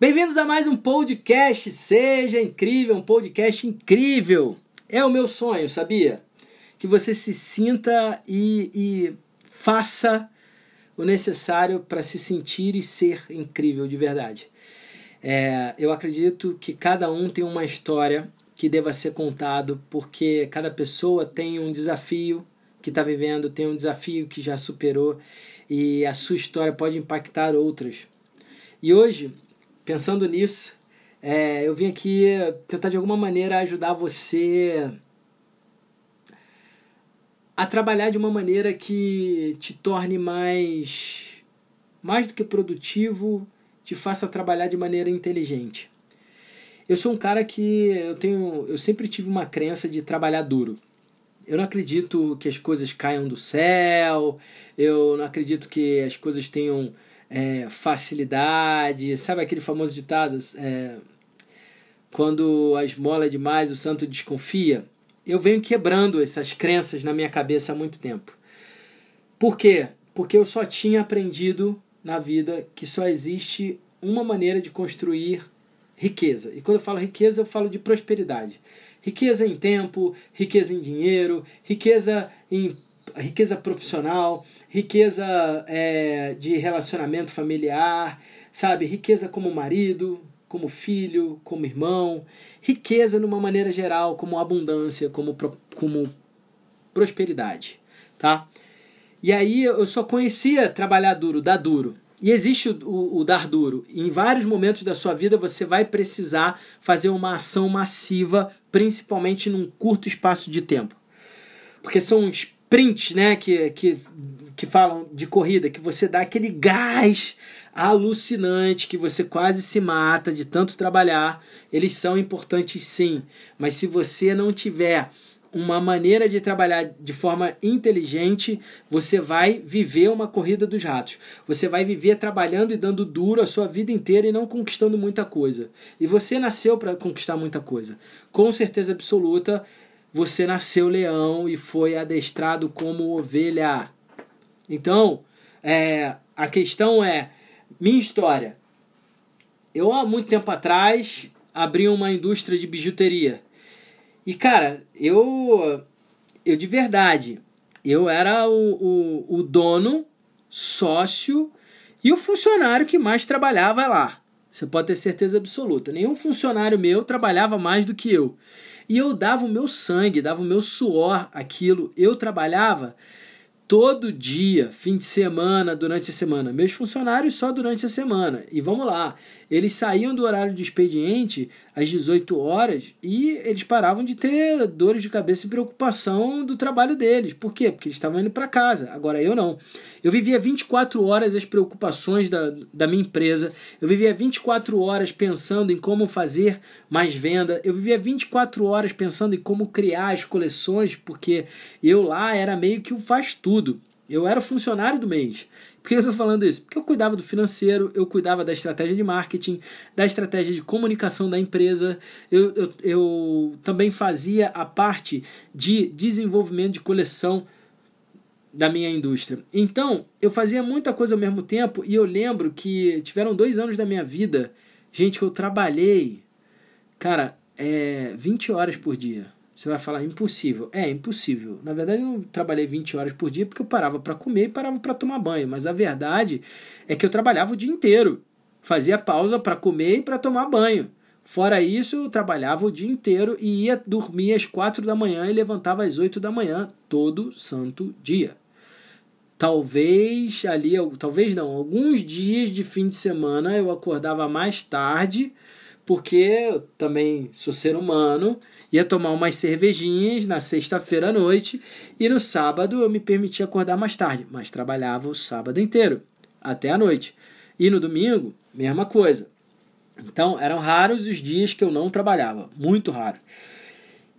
Bem-vindos a mais um podcast. Seja incrível, um podcast incrível. É o meu sonho, sabia? Que você se sinta e, e faça o necessário para se sentir e ser incrível de verdade. É, eu acredito que cada um tem uma história que deva ser contado, porque cada pessoa tem um desafio que está vivendo, tem um desafio que já superou e a sua história pode impactar outras. E hoje pensando nisso, é, eu vim aqui tentar de alguma maneira ajudar você a trabalhar de uma maneira que te torne mais mais do que produtivo, te faça trabalhar de maneira inteligente. Eu sou um cara que eu tenho, eu sempre tive uma crença de trabalhar duro. Eu não acredito que as coisas caiam do céu, eu não acredito que as coisas tenham é, facilidade, sabe aquele famoso ditado? É, quando a esmola é demais, o santo desconfia. Eu venho quebrando essas crenças na minha cabeça há muito tempo. Por quê? Porque eu só tinha aprendido na vida que só existe uma maneira de construir riqueza. E quando eu falo riqueza, eu falo de prosperidade. Riqueza em tempo, riqueza em dinheiro, riqueza em riqueza profissional, riqueza é, de relacionamento familiar, sabe? Riqueza como marido, como filho, como irmão, riqueza numa maneira geral, como abundância, como, como prosperidade, tá? E aí eu só conhecia trabalhar duro, dar duro. E existe o, o, o, dar duro. Em vários momentos da sua vida você vai precisar fazer uma ação massiva, principalmente num curto espaço de tempo. Porque são sprints, né, que, que que falam de corrida, que você dá aquele gás alucinante, que você quase se mata de tanto trabalhar, eles são importantes sim. Mas se você não tiver uma maneira de trabalhar de forma inteligente, você vai viver uma corrida dos ratos. Você vai viver trabalhando e dando duro a sua vida inteira e não conquistando muita coisa. E você nasceu para conquistar muita coisa. Com certeza absoluta, você nasceu leão e foi adestrado como ovelha. Então, é, a questão é: minha história. Eu, há muito tempo atrás, abri uma indústria de bijuteria. E, cara, eu, eu de verdade, eu era o, o, o dono, sócio e o funcionário que mais trabalhava lá. Você pode ter certeza absoluta. Nenhum funcionário meu trabalhava mais do que eu. E eu dava o meu sangue, dava o meu suor aquilo. Eu trabalhava todo dia, fim de semana, durante a semana. Meus funcionários só durante a semana. E vamos lá, eles saíam do horário de expediente às 18 horas e eles paravam de ter dores de cabeça e preocupação do trabalho deles. Por quê? Porque eles estavam indo para casa. Agora eu não. Eu vivia 24 horas as preocupações da, da minha empresa. Eu vivia 24 horas pensando em como fazer mais venda. Eu vivia 24 horas pensando em como criar as coleções, porque eu lá era meio que o faz tudo. Eu era funcionário do mês. Por que eu estou falando isso? Porque eu cuidava do financeiro, eu cuidava da estratégia de marketing, da estratégia de comunicação da empresa, eu, eu, eu também fazia a parte de desenvolvimento de coleção da minha indústria. Então, eu fazia muita coisa ao mesmo tempo e eu lembro que tiveram dois anos da minha vida, gente, que eu trabalhei, cara, é, 20 horas por dia. Você vai falar impossível. É, impossível. Na verdade, eu não trabalhei 20 horas por dia porque eu parava para comer e parava para tomar banho. Mas a verdade é que eu trabalhava o dia inteiro. Fazia pausa para comer e para tomar banho. Fora isso, eu trabalhava o dia inteiro e ia dormir às 4 da manhã e levantava às 8 da manhã todo santo dia. Talvez ali, talvez não, alguns dias de fim de semana eu acordava mais tarde, porque também sou ser humano ia tomar umas cervejinhas na sexta-feira à noite e no sábado eu me permitia acordar mais tarde, mas trabalhava o sábado inteiro, até a noite. E no domingo, mesma coisa. Então, eram raros os dias que eu não trabalhava, muito raro.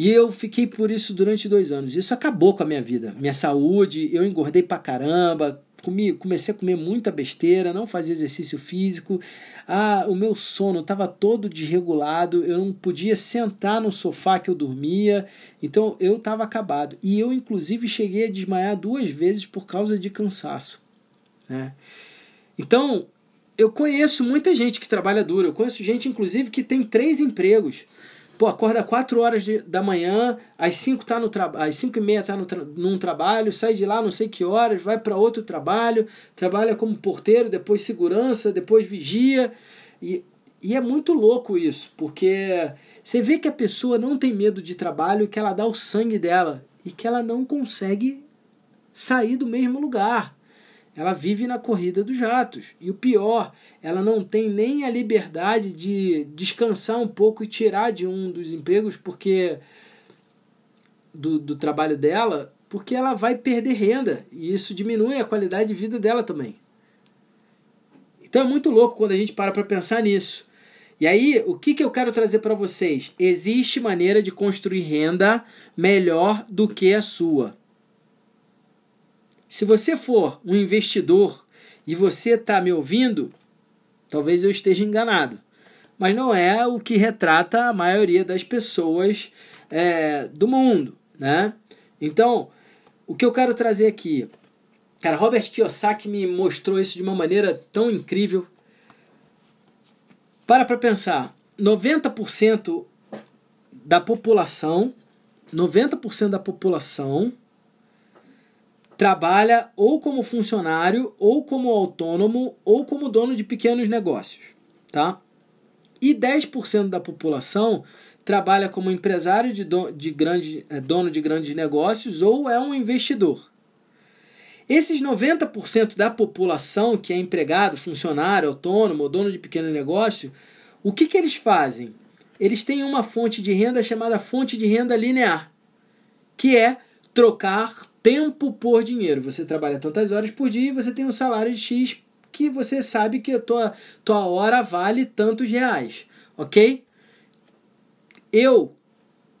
E eu fiquei por isso durante dois anos. Isso acabou com a minha vida, minha saúde. Eu engordei pra caramba, comi, comecei a comer muita besteira, não fazia exercício físico. Ah, o meu sono estava todo desregulado, eu não podia sentar no sofá que eu dormia, então eu estava acabado. E eu, inclusive, cheguei a desmaiar duas vezes por causa de cansaço. Né? Então, eu conheço muita gente que trabalha duro. Eu conheço gente, inclusive, que tem três empregos. Pô, acorda 4 horas de, da manhã, às 5 tá no trabalho, às 5 e meia tá no tra num trabalho, sai de lá não sei que horas, vai para outro trabalho, trabalha como porteiro, depois segurança, depois vigia. E, e é muito louco isso, porque você vê que a pessoa não tem medo de trabalho, que ela dá o sangue dela e que ela não consegue sair do mesmo lugar ela vive na corrida dos ratos. E o pior, ela não tem nem a liberdade de descansar um pouco e tirar de um dos empregos porque do, do trabalho dela, porque ela vai perder renda e isso diminui a qualidade de vida dela também. Então é muito louco quando a gente para para pensar nisso. E aí, o que, que eu quero trazer para vocês? Existe maneira de construir renda melhor do que a sua. Se você for um investidor e você está me ouvindo, talvez eu esteja enganado. Mas não é o que retrata a maioria das pessoas é, do mundo. Né? Então, o que eu quero trazer aqui. Cara, Robert Kiyosaki me mostrou isso de uma maneira tão incrível. Para para pensar. 90% da população, 90% da população trabalha ou como funcionário, ou como autônomo, ou como dono de pequenos negócios, tá? E 10% da população trabalha como empresário de, do, de grande, é, dono de grandes negócios ou é um investidor. Esses 90% da população que é empregado, funcionário, autônomo, dono de pequeno negócio, o que, que eles fazem? Eles têm uma fonte de renda chamada fonte de renda linear, que é trocar tempo por dinheiro. Você trabalha tantas horas por dia e você tem um salário de X que você sabe que a tua, tua hora vale tantos reais, ok? Eu,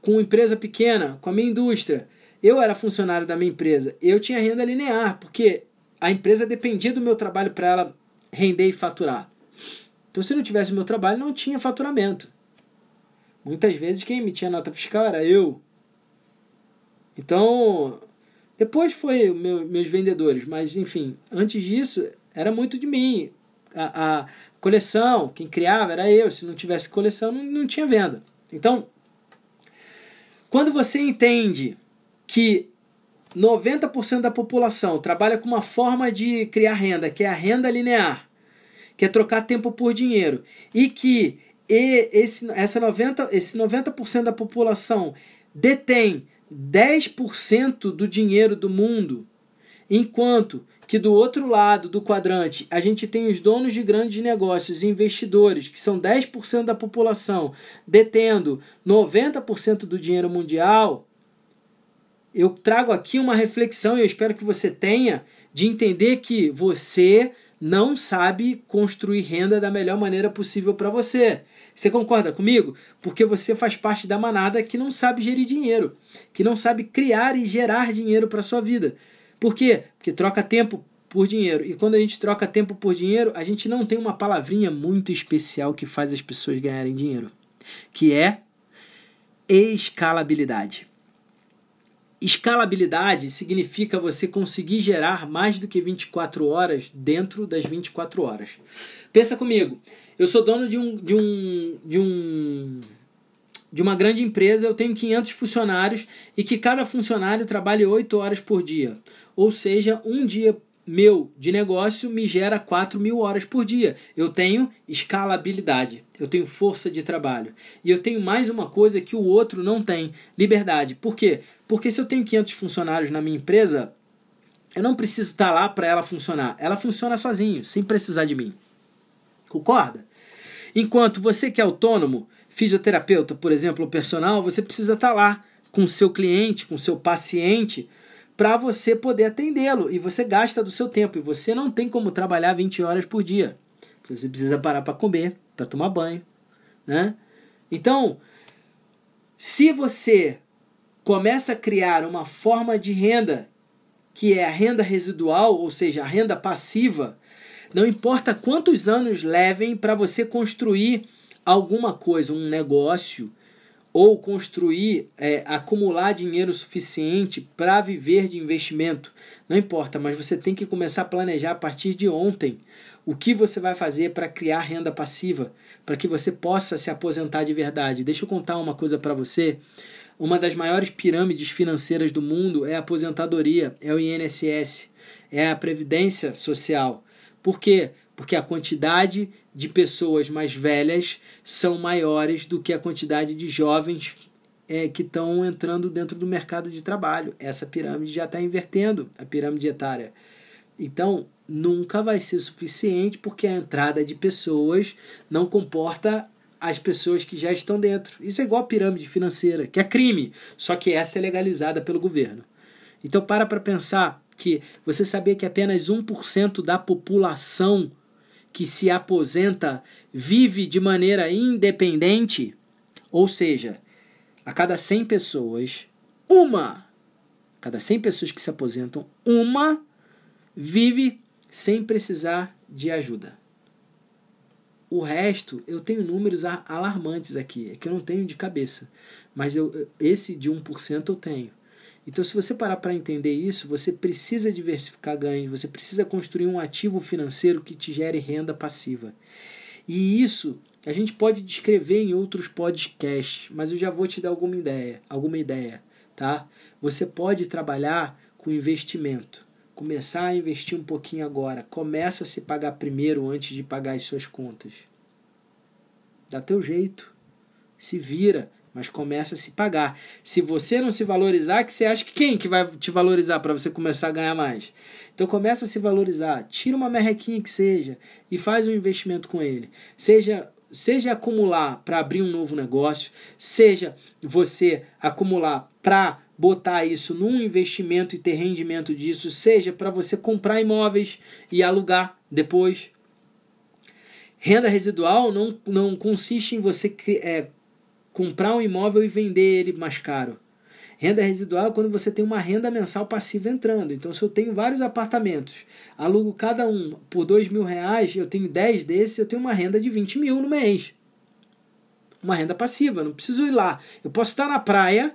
com empresa pequena, com a minha indústria, eu era funcionário da minha empresa, eu tinha renda linear, porque a empresa dependia do meu trabalho para ela render e faturar. Então, se não tivesse meu trabalho, não tinha faturamento. Muitas vezes quem emitia nota fiscal era eu. Então, depois foi meu, meus vendedores, mas enfim, antes disso era muito de mim. A, a coleção, quem criava era eu. Se não tivesse coleção, não, não tinha venda. Então, quando você entende que 90% da população trabalha com uma forma de criar renda, que é a renda linear, que é trocar tempo por dinheiro, e que esse, essa 90, esse 90% da população detém 10% do dinheiro do mundo, enquanto que do outro lado do quadrante a gente tem os donos de grandes negócios e investidores, que são 10% da população, detendo 90% do dinheiro mundial, eu trago aqui uma reflexão e eu espero que você tenha de entender que você não sabe construir renda da melhor maneira possível para você. Você concorda comigo? Porque você faz parte da manada que não sabe gerir dinheiro, que não sabe criar e gerar dinheiro para sua vida. Por quê? Porque troca tempo por dinheiro. E quando a gente troca tempo por dinheiro, a gente não tem uma palavrinha muito especial que faz as pessoas ganharem dinheiro, que é escalabilidade. Escalabilidade significa você conseguir gerar mais do que 24 horas dentro das 24 horas. Pensa comigo, eu sou dono de um, de um, de um de uma grande empresa, eu tenho 500 funcionários e que cada funcionário trabalhe 8 horas por dia. Ou seja, um dia meu de negócio me gera 4 mil horas por dia. Eu tenho escalabilidade, eu tenho força de trabalho. E eu tenho mais uma coisa que o outro não tem: liberdade. Por quê? Porque se eu tenho 500 funcionários na minha empresa, eu não preciso estar lá para ela funcionar. Ela funciona sozinho, sem precisar de mim. Concorda? Enquanto você que é autônomo, fisioterapeuta, por exemplo, personal, você precisa estar lá com o seu cliente, com o seu paciente, para você poder atendê-lo. E você gasta do seu tempo. E você não tem como trabalhar 20 horas por dia. Você precisa parar para comer, para tomar banho. Né? Então, se você começa a criar uma forma de renda que é a renda residual, ou seja, a renda passiva, não importa quantos anos levem para você construir alguma coisa, um negócio, ou construir, é, acumular dinheiro suficiente para viver de investimento. Não importa, mas você tem que começar a planejar a partir de ontem o que você vai fazer para criar renda passiva, para que você possa se aposentar de verdade. Deixa eu contar uma coisa para você. Uma das maiores pirâmides financeiras do mundo é a aposentadoria, é o INSS, é a previdência social. Por quê? Porque a quantidade de pessoas mais velhas são maiores do que a quantidade de jovens é, que estão entrando dentro do mercado de trabalho. Essa pirâmide já está invertendo a pirâmide etária. Então, nunca vai ser suficiente porque a entrada de pessoas não comporta as pessoas que já estão dentro. Isso é igual a pirâmide financeira, que é crime, só que essa é legalizada pelo governo. Então, para para pensar que você sabia que apenas 1% da população que se aposenta vive de maneira independente, ou seja, a cada 100 pessoas, uma, cada 100 pessoas que se aposentam, uma vive sem precisar de ajuda. O resto, eu tenho números alarmantes aqui, é que eu não tenho de cabeça, mas eu, esse de 1% eu tenho. Então, se você parar para entender isso, você precisa diversificar ganhos, você precisa construir um ativo financeiro que te gere renda passiva. E isso a gente pode descrever em outros podcasts, mas eu já vou te dar alguma ideia, alguma ideia, tá? Você pode trabalhar com investimento. Começar a investir um pouquinho agora. Começa a se pagar primeiro antes de pagar as suas contas. Dá teu jeito. Se vira, mas começa a se pagar. Se você não se valorizar, que você acha que quem que vai te valorizar para você começar a ganhar mais? Então começa a se valorizar, tira uma merrequinha que seja e faz um investimento com ele. Seja seja acumular para abrir um novo negócio, seja você acumular para botar isso num investimento e ter rendimento disso, seja para você comprar imóveis e alugar depois. Renda residual não, não consiste em você é, comprar um imóvel e vender ele mais caro. Renda residual é quando você tem uma renda mensal passiva entrando. Então, se eu tenho vários apartamentos, alugo cada um por dois mil reais, eu tenho 10 desses, eu tenho uma renda de 20 mil no mês. Uma renda passiva, não preciso ir lá. Eu posso estar na praia,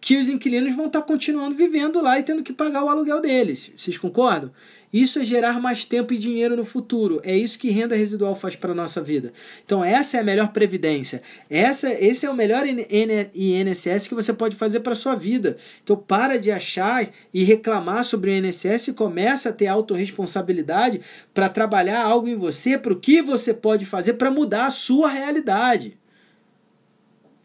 que os inquilinos vão estar continuando vivendo lá e tendo que pagar o aluguel deles. Vocês concordam? Isso é gerar mais tempo e dinheiro no futuro. É isso que renda residual faz para a nossa vida. Então, essa é a melhor previdência. Essa, esse é o melhor INSS que você pode fazer para a sua vida. Então, para de achar e reclamar sobre o INSS e começa a ter autorresponsabilidade para trabalhar algo em você, para o que você pode fazer para mudar a sua realidade.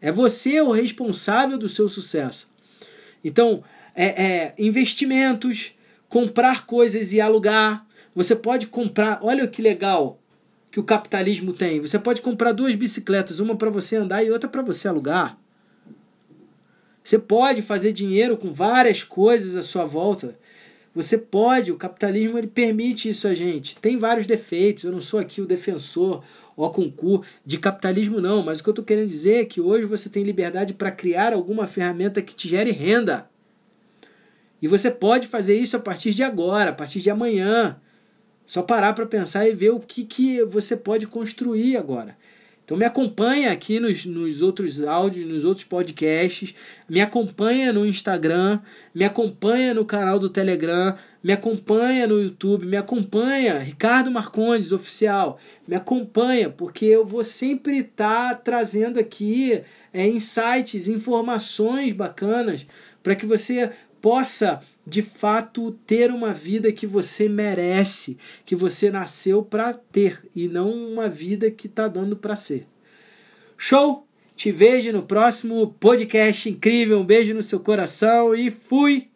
É você o responsável do seu sucesso. Então, é, é investimentos, comprar coisas e alugar. Você pode comprar, olha que legal que o capitalismo tem. Você pode comprar duas bicicletas, uma para você andar e outra para você alugar. Você pode fazer dinheiro com várias coisas à sua volta. Você pode, o capitalismo ele permite isso a gente. Tem vários defeitos, eu não sou aqui o defensor ou concurso de capitalismo não, mas o que eu estou querendo dizer é que hoje você tem liberdade para criar alguma ferramenta que te gere renda. E você pode fazer isso a partir de agora, a partir de amanhã. Só parar para pensar e ver o que, que você pode construir agora. Então me acompanha aqui nos, nos outros áudios, nos outros podcasts, me acompanha no Instagram, me acompanha no canal do Telegram, me acompanha no YouTube, me acompanha, Ricardo Marcondes Oficial, me acompanha, porque eu vou sempre estar tá trazendo aqui é, insights, informações bacanas para que você possa de fato ter uma vida que você merece, que você nasceu para ter e não uma vida que está dando para ser. Show? Te vejo no próximo podcast incrível. Um beijo no seu coração e fui!